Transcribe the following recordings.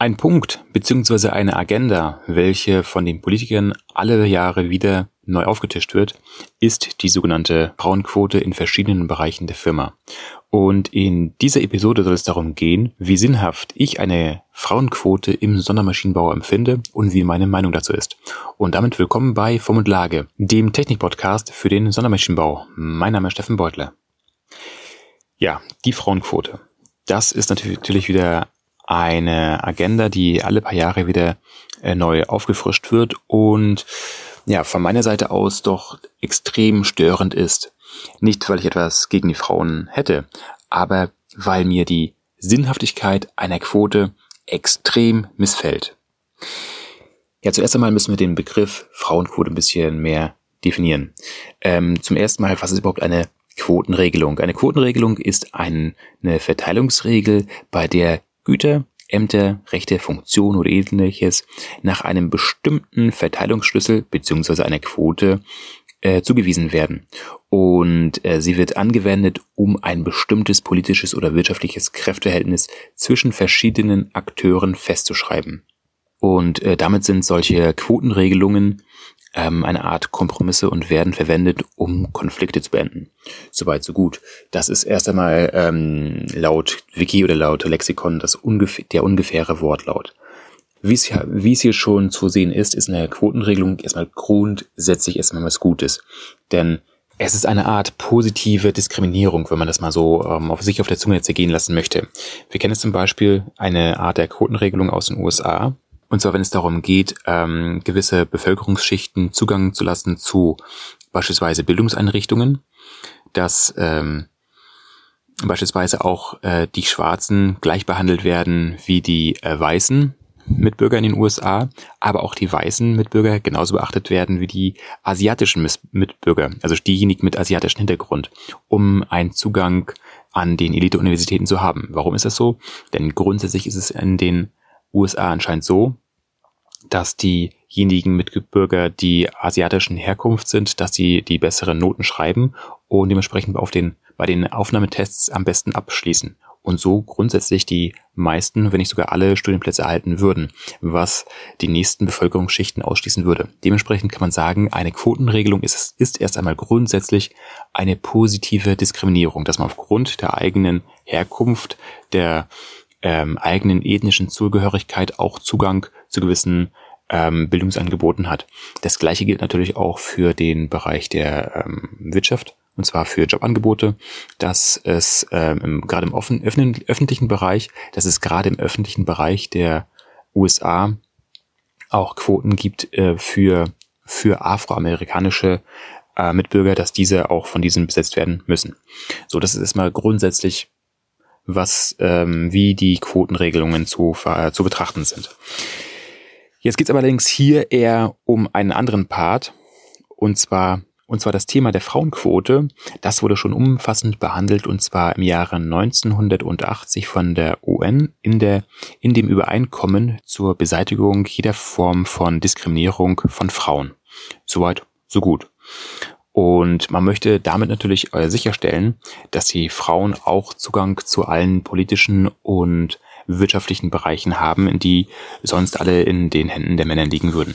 Ein Punkt bzw. eine Agenda, welche von den Politikern alle Jahre wieder neu aufgetischt wird, ist die sogenannte Frauenquote in verschiedenen Bereichen der Firma. Und in dieser Episode soll es darum gehen, wie sinnhaft ich eine Frauenquote im Sondermaschinenbau empfinde und wie meine Meinung dazu ist. Und damit willkommen bei Form und Lage, dem Technikpodcast für den Sondermaschinenbau. Mein Name ist Steffen Beutler. Ja, die Frauenquote. Das ist natürlich wieder eine Agenda, die alle paar Jahre wieder äh, neu aufgefrischt wird und ja, von meiner Seite aus doch extrem störend ist. Nicht, weil ich etwas gegen die Frauen hätte, aber weil mir die Sinnhaftigkeit einer Quote extrem missfällt. Ja, zuerst einmal müssen wir den Begriff Frauenquote ein bisschen mehr definieren. Ähm, zum ersten Mal, was ist überhaupt eine Quotenregelung? Eine Quotenregelung ist eine Verteilungsregel, bei der Güter, Ämter, Rechte, Funktionen oder ähnliches nach einem bestimmten Verteilungsschlüssel beziehungsweise einer Quote äh, zugewiesen werden. Und äh, sie wird angewendet, um ein bestimmtes politisches oder wirtschaftliches Kräfteverhältnis zwischen verschiedenen Akteuren festzuschreiben. Und äh, damit sind solche Quotenregelungen ähm, eine Art Kompromisse und werden verwendet, um Konflikte zu beenden. Soweit, so gut. Das ist erst einmal ähm, laut Wiki oder laut Lexikon das ungef der ungefähre Wortlaut. Wie es, wie es hier schon zu sehen ist, ist eine Quotenregelung erstmal grundsätzlich erstmal was Gutes. Denn es ist eine Art positive Diskriminierung, wenn man das mal so ähm, auf sich auf der Zunge zergehen lassen möchte. Wir kennen zum Beispiel eine Art der Quotenregelung aus den USA, und zwar, wenn es darum geht, ähm, gewisse Bevölkerungsschichten Zugang zu lassen zu beispielsweise Bildungseinrichtungen, dass ähm, beispielsweise auch äh, die Schwarzen gleich behandelt werden wie die äh, Weißen Mitbürger in den USA, aber auch die weißen Mitbürger genauso beachtet werden wie die asiatischen Mitbürger, also diejenigen mit asiatischem Hintergrund, um einen Zugang an den Elite-Universitäten zu haben. Warum ist das so? Denn grundsätzlich ist es in den USA anscheinend so, dass diejenigen Mitbürger, die asiatischen Herkunft sind, dass sie die besseren Noten schreiben und dementsprechend auf den, bei den Aufnahmetests am besten abschließen und so grundsätzlich die meisten, wenn nicht sogar alle Studienplätze erhalten würden, was die nächsten Bevölkerungsschichten ausschließen würde. Dementsprechend kann man sagen, eine Quotenregelung ist, ist erst einmal grundsätzlich eine positive Diskriminierung, dass man aufgrund der eigenen Herkunft, der ähm, eigenen ethnischen Zugehörigkeit auch Zugang zu gewissen ähm, Bildungsangeboten hat. Das gleiche gilt natürlich auch für den Bereich der ähm, Wirtschaft und zwar für Jobangebote, dass es ähm, gerade im offen, öffnen, öffentlichen Bereich, dass es gerade im öffentlichen Bereich der USA auch Quoten gibt äh, für, für afroamerikanische äh, Mitbürger, dass diese auch von diesen besetzt werden müssen. So, das ist erstmal grundsätzlich was ähm, wie die Quotenregelungen zu, äh, zu betrachten sind. Jetzt geht es allerdings hier eher um einen anderen Part, und zwar und zwar das Thema der Frauenquote. Das wurde schon umfassend behandelt und zwar im Jahre 1980 von der UN in der in dem Übereinkommen zur Beseitigung jeder Form von Diskriminierung von Frauen. Soweit, so gut. Und man möchte damit natürlich äh, sicherstellen, dass die Frauen auch Zugang zu allen politischen und wirtschaftlichen Bereichen haben, die sonst alle in den Händen der Männer liegen würden.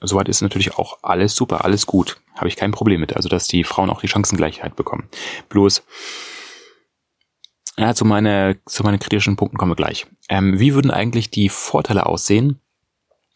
Soweit ist natürlich auch alles super, alles gut. Habe ich kein Problem mit. Also, dass die Frauen auch die Chancengleichheit bekommen. Bloß, ja, zu, meine, zu meinen kritischen Punkten kommen wir gleich. Ähm, wie würden eigentlich die Vorteile aussehen?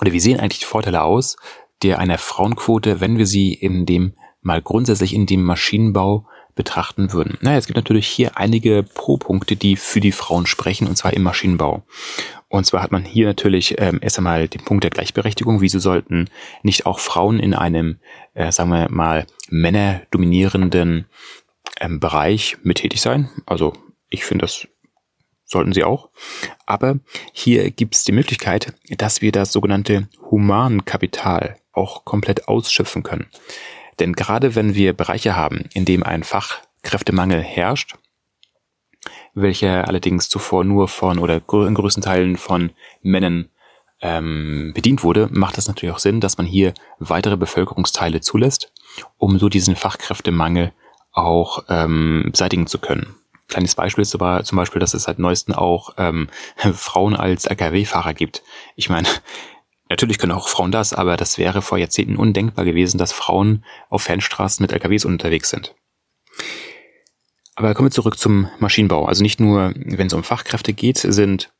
Oder wie sehen eigentlich die Vorteile aus der einer Frauenquote, wenn wir sie in dem mal grundsätzlich in dem Maschinenbau betrachten würden. Naja, es gibt natürlich hier einige Pro-Punkte, die für die Frauen sprechen, und zwar im Maschinenbau. Und zwar hat man hier natürlich ähm, erst einmal den Punkt der Gleichberechtigung. Wieso sollten nicht auch Frauen in einem, äh, sagen wir mal, männerdominierenden ähm, Bereich mit tätig sein? Also ich finde, das sollten sie auch. Aber hier gibt es die Möglichkeit, dass wir das sogenannte Humankapital auch komplett ausschöpfen können. Denn gerade wenn wir Bereiche haben, in dem ein Fachkräftemangel herrscht, welcher allerdings zuvor nur von oder in größten Teilen von Männern ähm, bedient wurde, macht es natürlich auch Sinn, dass man hier weitere Bevölkerungsteile zulässt, um so diesen Fachkräftemangel auch ähm, beseitigen zu können. Kleines Beispiel ist aber zum Beispiel, dass es seit neuesten auch ähm, Frauen als Lkw-Fahrer gibt. Ich meine, natürlich können auch Frauen das, aber das wäre vor Jahrzehnten undenkbar gewesen, dass Frauen auf Fernstraßen mit LKWs unterwegs sind. Aber kommen wir zurück zum Maschinenbau. Also nicht nur, wenn es um Fachkräfte geht, sind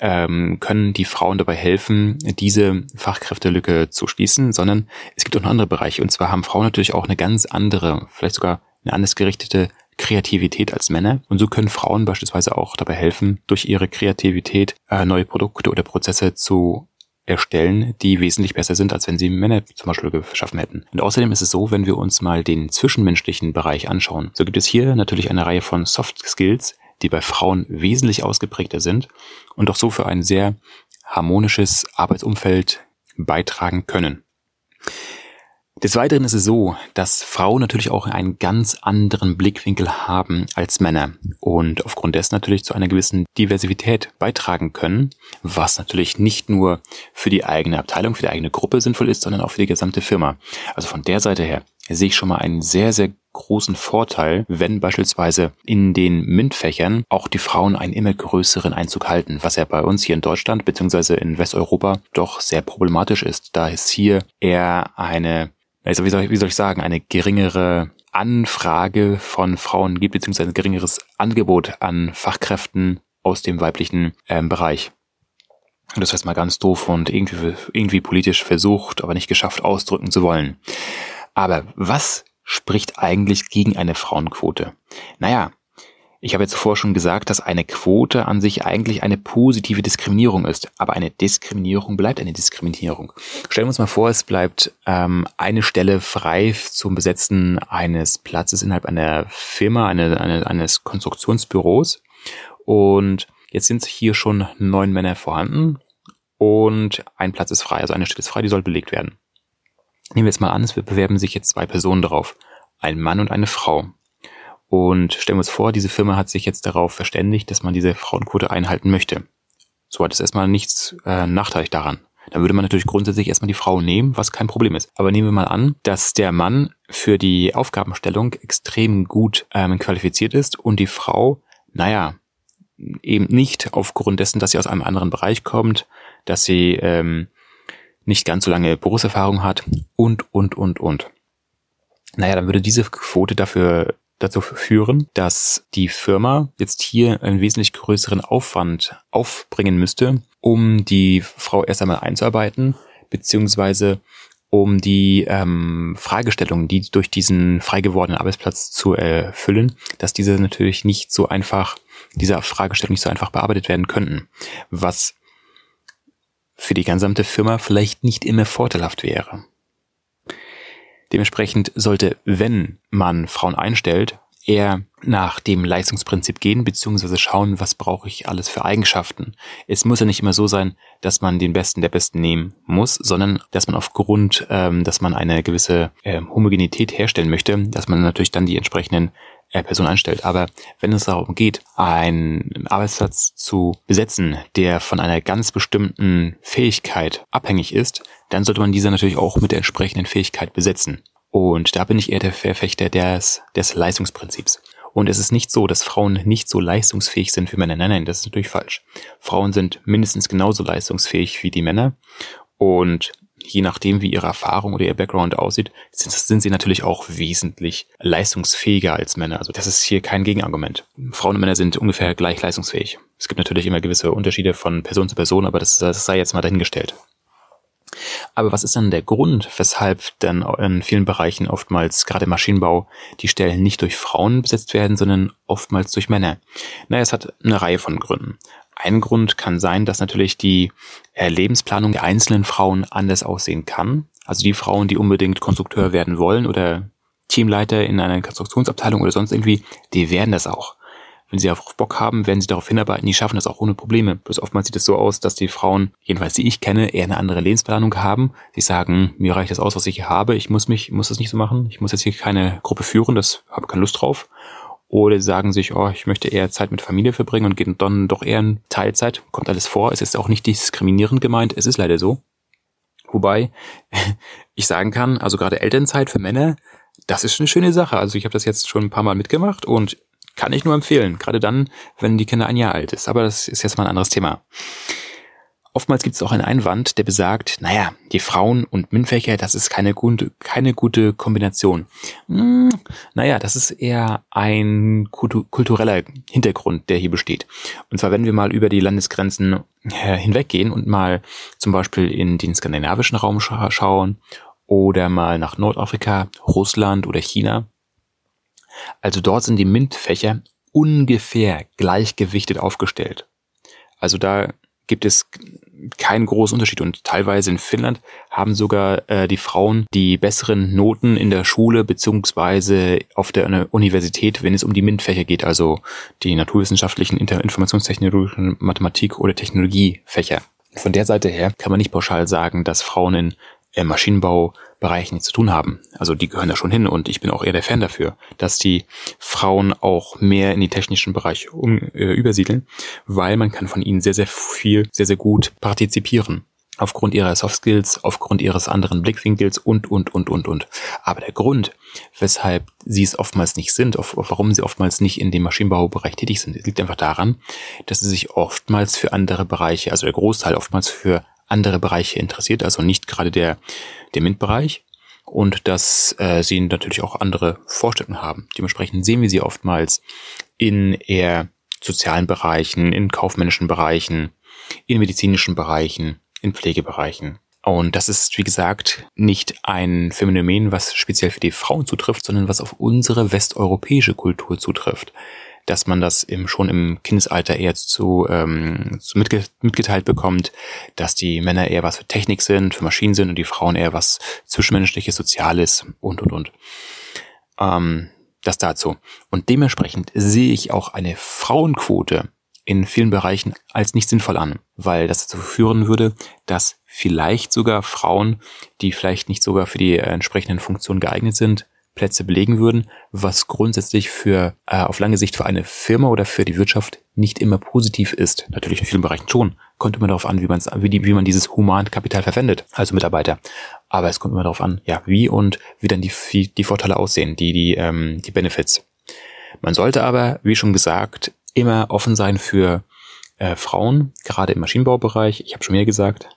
ähm, können die Frauen dabei helfen, diese Fachkräftelücke zu schließen, sondern es gibt auch noch andere Bereiche. Und zwar haben Frauen natürlich auch eine ganz andere, vielleicht sogar eine anders gerichtete Kreativität als Männer. Und so können Frauen beispielsweise auch dabei helfen, durch ihre Kreativität äh, neue Produkte oder Prozesse zu erstellen, die wesentlich besser sind, als wenn sie Männer zum Beispiel geschaffen hätten. Und außerdem ist es so, wenn wir uns mal den zwischenmenschlichen Bereich anschauen, so gibt es hier natürlich eine Reihe von Soft Skills, die bei Frauen wesentlich ausgeprägter sind und auch so für ein sehr harmonisches Arbeitsumfeld beitragen können. Des Weiteren ist es so, dass Frauen natürlich auch einen ganz anderen Blickwinkel haben als Männer und aufgrund dessen natürlich zu einer gewissen Diversität beitragen können, was natürlich nicht nur für die eigene Abteilung, für die eigene Gruppe sinnvoll ist, sondern auch für die gesamte Firma. Also von der Seite her sehe ich schon mal einen sehr, sehr großen Vorteil, wenn beispielsweise in den MINT-Fächern auch die Frauen einen immer größeren Einzug halten, was ja bei uns hier in Deutschland bzw. in Westeuropa doch sehr problematisch ist, da es hier eher eine also wie soll, ich, wie soll ich sagen, eine geringere Anfrage von Frauen gibt, beziehungsweise ein geringeres Angebot an Fachkräften aus dem weiblichen ähm, Bereich. Und das heißt mal ganz doof und irgendwie, irgendwie politisch versucht, aber nicht geschafft ausdrücken zu wollen. Aber was spricht eigentlich gegen eine Frauenquote? Naja, ich habe zuvor schon gesagt, dass eine Quote an sich eigentlich eine positive Diskriminierung ist. Aber eine Diskriminierung bleibt eine Diskriminierung. Stellen wir uns mal vor, es bleibt ähm, eine Stelle frei zum Besetzen eines Platzes innerhalb einer Firma, eine, eine, eines Konstruktionsbüros. Und jetzt sind hier schon neun Männer vorhanden und ein Platz ist frei. Also eine Stelle ist frei, die soll belegt werden. Nehmen wir jetzt mal an, es bewerben sich jetzt zwei Personen darauf. Ein Mann und eine Frau. Und stellen wir uns vor, diese Firma hat sich jetzt darauf verständigt, dass man diese Frauenquote einhalten möchte. So hat es erstmal nichts äh, nachteilig daran. Dann würde man natürlich grundsätzlich erstmal die Frau nehmen, was kein Problem ist. Aber nehmen wir mal an, dass der Mann für die Aufgabenstellung extrem gut ähm, qualifiziert ist und die Frau, naja, eben nicht aufgrund dessen, dass sie aus einem anderen Bereich kommt, dass sie ähm, nicht ganz so lange Berufserfahrung hat und, und, und, und. Naja, dann würde diese Quote dafür dazu führen, dass die Firma jetzt hier einen wesentlich größeren Aufwand aufbringen müsste, um die Frau erst einmal einzuarbeiten, beziehungsweise um die ähm, Fragestellungen, die durch diesen frei gewordenen Arbeitsplatz zu erfüllen, dass diese natürlich nicht so einfach, diese Fragestellungen nicht so einfach bearbeitet werden könnten, was für die gesamte Firma vielleicht nicht immer vorteilhaft wäre. Dementsprechend sollte, wenn man Frauen einstellt, eher nach dem Leistungsprinzip gehen, beziehungsweise schauen, was brauche ich alles für Eigenschaften. Es muss ja nicht immer so sein, dass man den Besten der Besten nehmen muss, sondern dass man aufgrund, ähm, dass man eine gewisse äh, Homogenität herstellen möchte, dass man natürlich dann die entsprechenden Person einstellt. Aber wenn es darum geht, einen Arbeitsplatz zu besetzen, der von einer ganz bestimmten Fähigkeit abhängig ist, dann sollte man diese natürlich auch mit der entsprechenden Fähigkeit besetzen. Und da bin ich eher der Verfechter des, des Leistungsprinzips. Und es ist nicht so, dass Frauen nicht so leistungsfähig sind wie Männer. Nein, nein, das ist natürlich falsch. Frauen sind mindestens genauso leistungsfähig wie die Männer. Und je nachdem, wie ihre Erfahrung oder ihr Background aussieht, sind, sind sie natürlich auch wesentlich leistungsfähiger als Männer. Also das ist hier kein Gegenargument. Frauen und Männer sind ungefähr gleich leistungsfähig. Es gibt natürlich immer gewisse Unterschiede von Person zu Person, aber das, das sei jetzt mal dahingestellt. Aber was ist dann der Grund, weshalb dann in vielen Bereichen oftmals, gerade im Maschinenbau, die Stellen nicht durch Frauen besetzt werden, sondern oftmals durch Männer? Naja, es hat eine Reihe von Gründen. Ein Grund kann sein, dass natürlich die äh, Lebensplanung der einzelnen Frauen anders aussehen kann. Also die Frauen, die unbedingt Konstrukteur werden wollen oder Teamleiter in einer Konstruktionsabteilung oder sonst irgendwie, die werden das auch. Wenn sie auf Bock haben, werden sie darauf hinarbeiten, die schaffen das auch ohne Probleme. Bloß oftmals sieht es so aus, dass die Frauen, jedenfalls die ich kenne, eher eine andere Lebensplanung haben. Sie sagen, mir reicht das aus, was ich hier habe, ich muss mich, muss das nicht so machen, ich muss jetzt hier keine Gruppe führen, das habe keine Lust drauf. Oder sagen sich, oh, ich möchte eher Zeit mit Familie verbringen und gehen dann doch eher in Teilzeit. Kommt alles vor. Es ist auch nicht diskriminierend gemeint. Es ist leider so. Wobei ich sagen kann, also gerade Elternzeit für Männer, das ist eine schöne Sache. Also ich habe das jetzt schon ein paar Mal mitgemacht und Kann ich nur empfehlen, gerade dann, wenn die Kinder ein Jahr alt ist. Aber das ist jetzt mal ein anderes Thema. Oftmals gibt es auch einen Einwand, der besagt, naja, die Frauen und MINT-Fächer, das ist keine gute, keine gute Kombination. Hm, naja, das ist eher ein kultureller Hintergrund, der hier besteht. Und zwar, wenn wir mal über die Landesgrenzen äh, hinweggehen und mal zum Beispiel in den skandinavischen Raum scha schauen oder mal nach Nordafrika, Russland oder China. Also dort sind die MINT-Fächer ungefähr gleichgewichtet aufgestellt. Also da gibt es keinen großen Unterschied. Und teilweise in Finnland haben sogar äh, die Frauen die besseren Noten in der Schule beziehungsweise auf der Universität, wenn es um die MINT-Fächer geht, also die naturwissenschaftlichen, informationstechnologischen, Mathematik oder Technologiefächer. Von der Seite her kann man nicht pauschal sagen, dass Frauen in äh, Maschinenbaubereichen nichts zu tun haben. Also die gehören da schon hin und ich bin auch eher der Fan dafür, dass die Frauen auch mehr in die technischen Bereich um, äh, übersiedeln, weil man kann von ihnen sehr, sehr viel, sehr, sehr gut partizipieren aufgrund ihrer Soft Skills, aufgrund ihres anderen Blickwinkels und, und, und, und, und. Aber der Grund, weshalb sie es oftmals nicht sind, auf, warum sie oftmals nicht in dem Maschinenbaubereich tätig sind, liegt einfach daran, dass sie sich oftmals für andere Bereiche, also der Großteil oftmals für andere Bereiche interessiert, also nicht gerade der, der MINT-Bereich und dass äh, sie natürlich auch andere Vorstellungen haben. Dementsprechend sehen wir sie oftmals in eher sozialen Bereichen, in kaufmännischen Bereichen, in medizinischen Bereichen, in Pflegebereichen. Und das ist, wie gesagt, nicht ein Phänomen, was speziell für die Frauen zutrifft, sondern was auf unsere westeuropäische Kultur zutrifft dass man das im, schon im Kindesalter eher zu, ähm, zu mitge mitgeteilt bekommt, dass die Männer eher was für Technik sind, für Maschinen sind und die Frauen eher was zwischenmenschliches, Soziales und, und, und. Ähm, das dazu. Und dementsprechend sehe ich auch eine Frauenquote in vielen Bereichen als nicht sinnvoll an, weil das dazu führen würde, dass vielleicht sogar Frauen, die vielleicht nicht sogar für die entsprechenden Funktionen geeignet sind, Plätze belegen würden, was grundsätzlich für äh, auf lange Sicht für eine Firma oder für die Wirtschaft nicht immer positiv ist. Natürlich in vielen Bereichen schon. Kommt immer darauf an, wie, man's, wie, die, wie man dieses Humankapital verwendet, also Mitarbeiter. Aber es kommt immer darauf an, ja, wie und wie dann die, die Vorteile aussehen, die, die, ähm, die Benefits. Man sollte aber, wie schon gesagt, immer offen sein für äh, Frauen, gerade im Maschinenbaubereich. Ich habe schon mehr gesagt,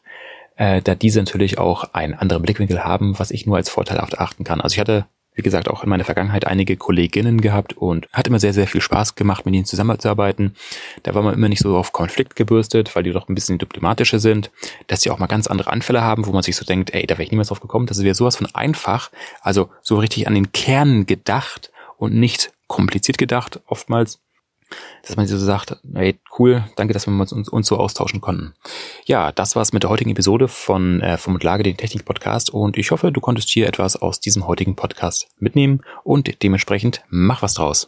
äh, da diese natürlich auch einen anderen Blickwinkel haben, was ich nur als Vorteil achten kann. Also ich hatte wie gesagt, auch in meiner Vergangenheit einige Kolleginnen gehabt und hat immer sehr, sehr viel Spaß gemacht, mit ihnen zusammenzuarbeiten. Da war man immer nicht so auf Konflikt gebürstet, weil die doch ein bisschen diplomatischer sind, dass sie auch mal ganz andere Anfälle haben, wo man sich so denkt, ey, da wäre ich niemals drauf gekommen. Das wäre sowas von einfach, also so richtig an den Kern gedacht und nicht kompliziert gedacht oftmals dass man so sagt, hey, cool, danke, dass wir uns, uns, so austauschen konnten. Ja, das war's mit der heutigen Episode von äh, vom Lage den Technik Podcast und ich hoffe, du konntest hier etwas aus diesem heutigen Podcast mitnehmen und dementsprechend mach was draus.